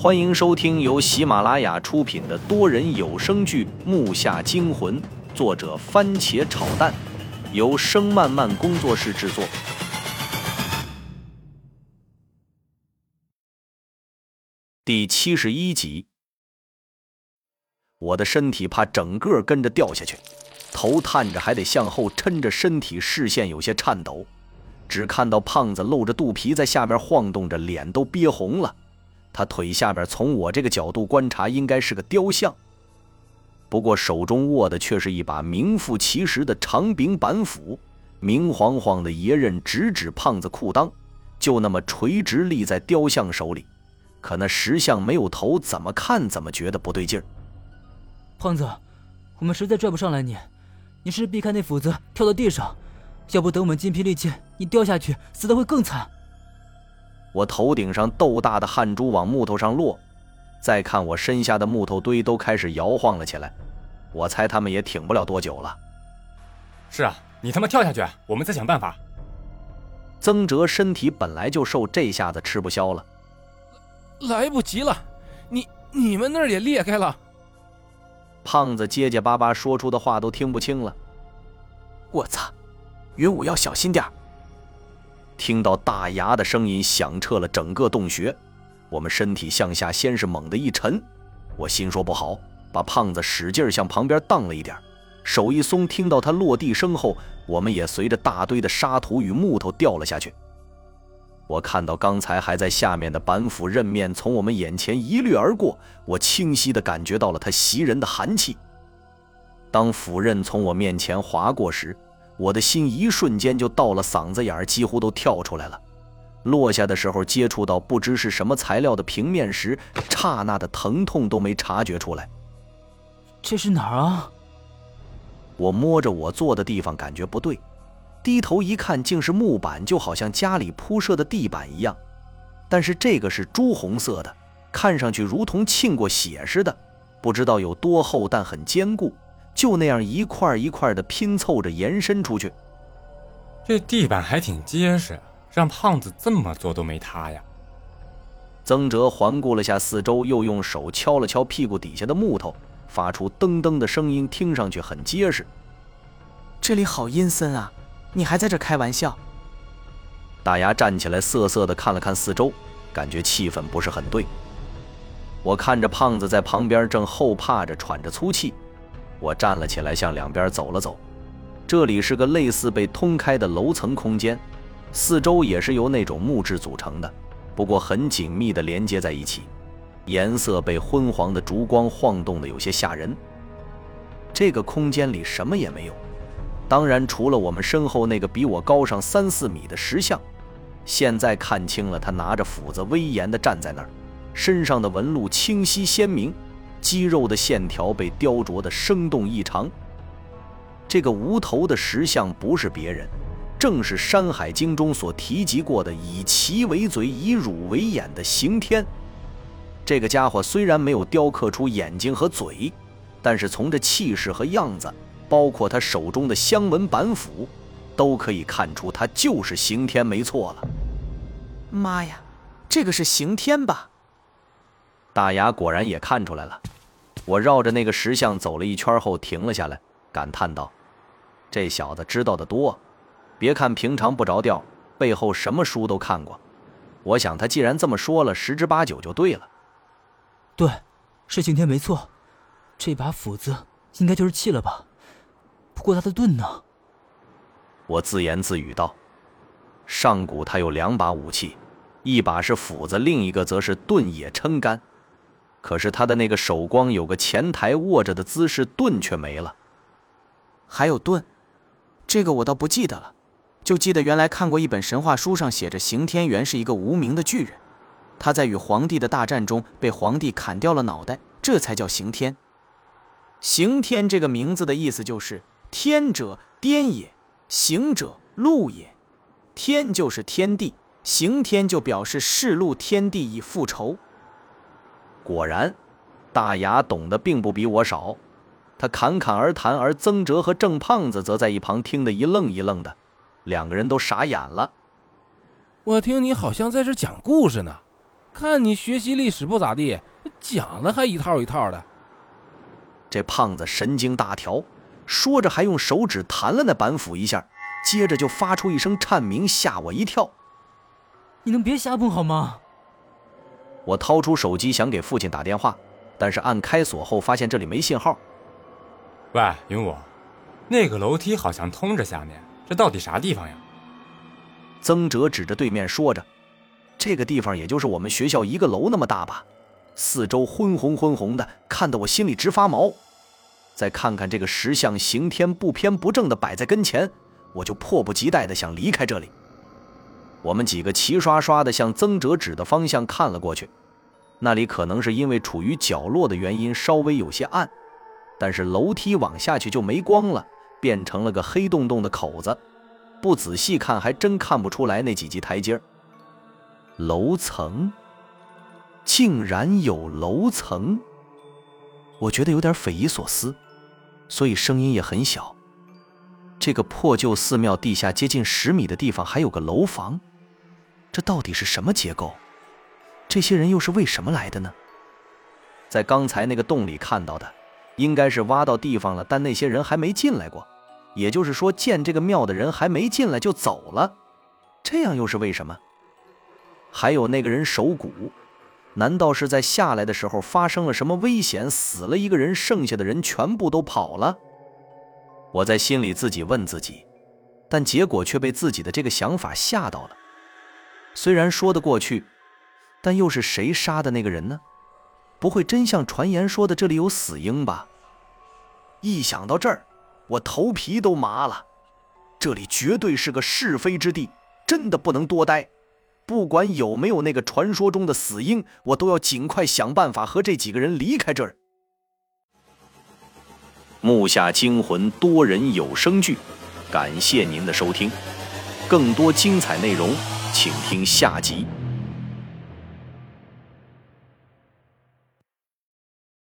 欢迎收听由喜马拉雅出品的多人有声剧《木下惊魂》，作者番茄炒蛋，由声漫漫工作室制作。第七十一集，我的身体怕整个跟着掉下去，头探着还得向后抻着身体，视线有些颤抖，只看到胖子露着肚皮在下边晃动着，脸都憋红了。他腿下边，从我这个角度观察，应该是个雕像。不过手中握的却是一把名副其实的长柄板斧，明晃晃的爷刃直指胖子裤裆，就那么垂直立在雕像手里。可那石像没有头，怎么看怎么觉得不对劲儿。胖子，我们实在拽不上来你，你试试避开那斧子，跳到地上，要不等我们筋疲力尽，你掉下去死的会更惨。我头顶上豆大的汗珠往木头上落，再看我身下的木头堆都开始摇晃了起来，我猜他们也挺不了多久了。是啊，你他妈跳下去，我们再想办法。曾哲身体本来就瘦，这下子吃不消了。来不及了，你你们那儿也裂开了。胖子结结巴巴说出的话都听不清了。我操，云武要小心点儿。听到大牙的声音响彻了整个洞穴，我们身体向下先是猛地一沉，我心说不好，把胖子使劲向旁边荡了一点，手一松，听到他落地声后，我们也随着大堆的沙土与木头掉了下去。我看到刚才还在下面的板斧刃面从我们眼前一掠而过，我清晰地感觉到了他袭人的寒气。当斧刃从我面前划过时，我的心一瞬间就到了嗓子眼儿，几乎都跳出来了。落下的时候接触到不知是什么材料的平面时，刹那的疼痛都没察觉出来。这是哪儿啊？我摸着我坐的地方，感觉不对，低头一看，竟是木板，就好像家里铺设的地板一样。但是这个是朱红色的，看上去如同沁过血似的，不知道有多厚，但很坚固。就那样一块一块的拼凑着延伸出去，这地板还挺结实，让胖子这么做都没塌呀。曾哲环顾了下四周，又用手敲了敲屁股底下的木头，发出噔噔的声音，听上去很结实。这里好阴森啊！你还在这开玩笑？大牙站起来，瑟瑟地看了看四周，感觉气氛不是很对。我看着胖子在旁边正后怕着，喘着粗气。我站了起来，向两边走了走。这里是个类似被通开的楼层空间，四周也是由那种木质组成的，不过很紧密地连接在一起，颜色被昏黄的烛光晃动的有些吓人。这个空间里什么也没有，当然除了我们身后那个比我高上三四米的石像。现在看清了，他拿着斧子，威严地站在那儿，身上的纹路清晰鲜明。肌肉的线条被雕琢得生动异常。这个无头的石像不是别人，正是《山海经》中所提及过的以其为嘴、以乳为眼的刑天。这个家伙虽然没有雕刻出眼睛和嘴，但是从这气势和样子，包括他手中的香纹板斧，都可以看出他就是刑天没错了。妈呀，这个是刑天吧？大牙果然也看出来了。我绕着那个石像走了一圈后停了下来，感叹道：“这小子知道的多，别看平常不着调，背后什么书都看过。我想他既然这么说了，十之八九就对了。”“对，是刑天没错。这把斧子应该就是气了吧？不过他的盾呢？”我自言自语道：“上古他有两把武器，一把是斧子，另一个则是盾也撑杆。”可是他的那个手光有个前台握着的姿势，盾却没了。还有盾，这个我倒不记得了，就记得原来看过一本神话书上写着，刑天原是一个无名的巨人，他在与皇帝的大战中被皇帝砍掉了脑袋，这才叫刑天。刑天这个名字的意思就是天者颠也，行者路也，天就是天地，刑天就表示示禄天地以复仇。果然，大牙懂得并不比我少，他侃侃而谈，而曾哲和郑胖子则在一旁听得一愣一愣的，两个人都傻眼了。我听你好像在这讲故事呢，看你学习历史不咋地，讲的还一套一套的。这胖子神经大条，说着还用手指弹了那板斧一下，接着就发出一声颤鸣，吓我一跳。你能别瞎蹦好吗？我掏出手机想给父亲打电话，但是按开锁后发现这里没信号。喂，云武，那个楼梯好像通着下面，这到底啥地方呀？曾哲指着对面说着：“这个地方也就是我们学校一个楼那么大吧。”四周昏红昏红的，看得我心里直发毛。再看看这个石像刑天不偏不正的摆在跟前，我就迫不及待的想离开这里。我们几个齐刷刷的向曾哲指的方向看了过去，那里可能是因为处于角落的原因稍微有些暗，但是楼梯往下去就没光了，变成了个黑洞洞的口子。不仔细看还真看不出来那几级台阶楼层。竟然有楼层，我觉得有点匪夷所思，所以声音也很小。这个破旧寺庙地下接近十米的地方还有个楼房，这到底是什么结构？这些人又是为什么来的呢？在刚才那个洞里看到的，应该是挖到地方了，但那些人还没进来过，也就是说建这个庙的人还没进来就走了，这样又是为什么？还有那个人手骨。难道是在下来的时候发生了什么危险，死了一个人，剩下的人全部都跑了？我在心里自己问自己，但结果却被自己的这个想法吓到了。虽然说得过去，但又是谁杀的那个人呢？不会真像传言说的这里有死婴吧？一想到这儿，我头皮都麻了。这里绝对是个是非之地，真的不能多待。不管有没有那个传说中的死婴，我都要尽快想办法和这几个人离开这儿。木下惊魂多人有声剧，感谢您的收听，更多精彩内容，请听下集。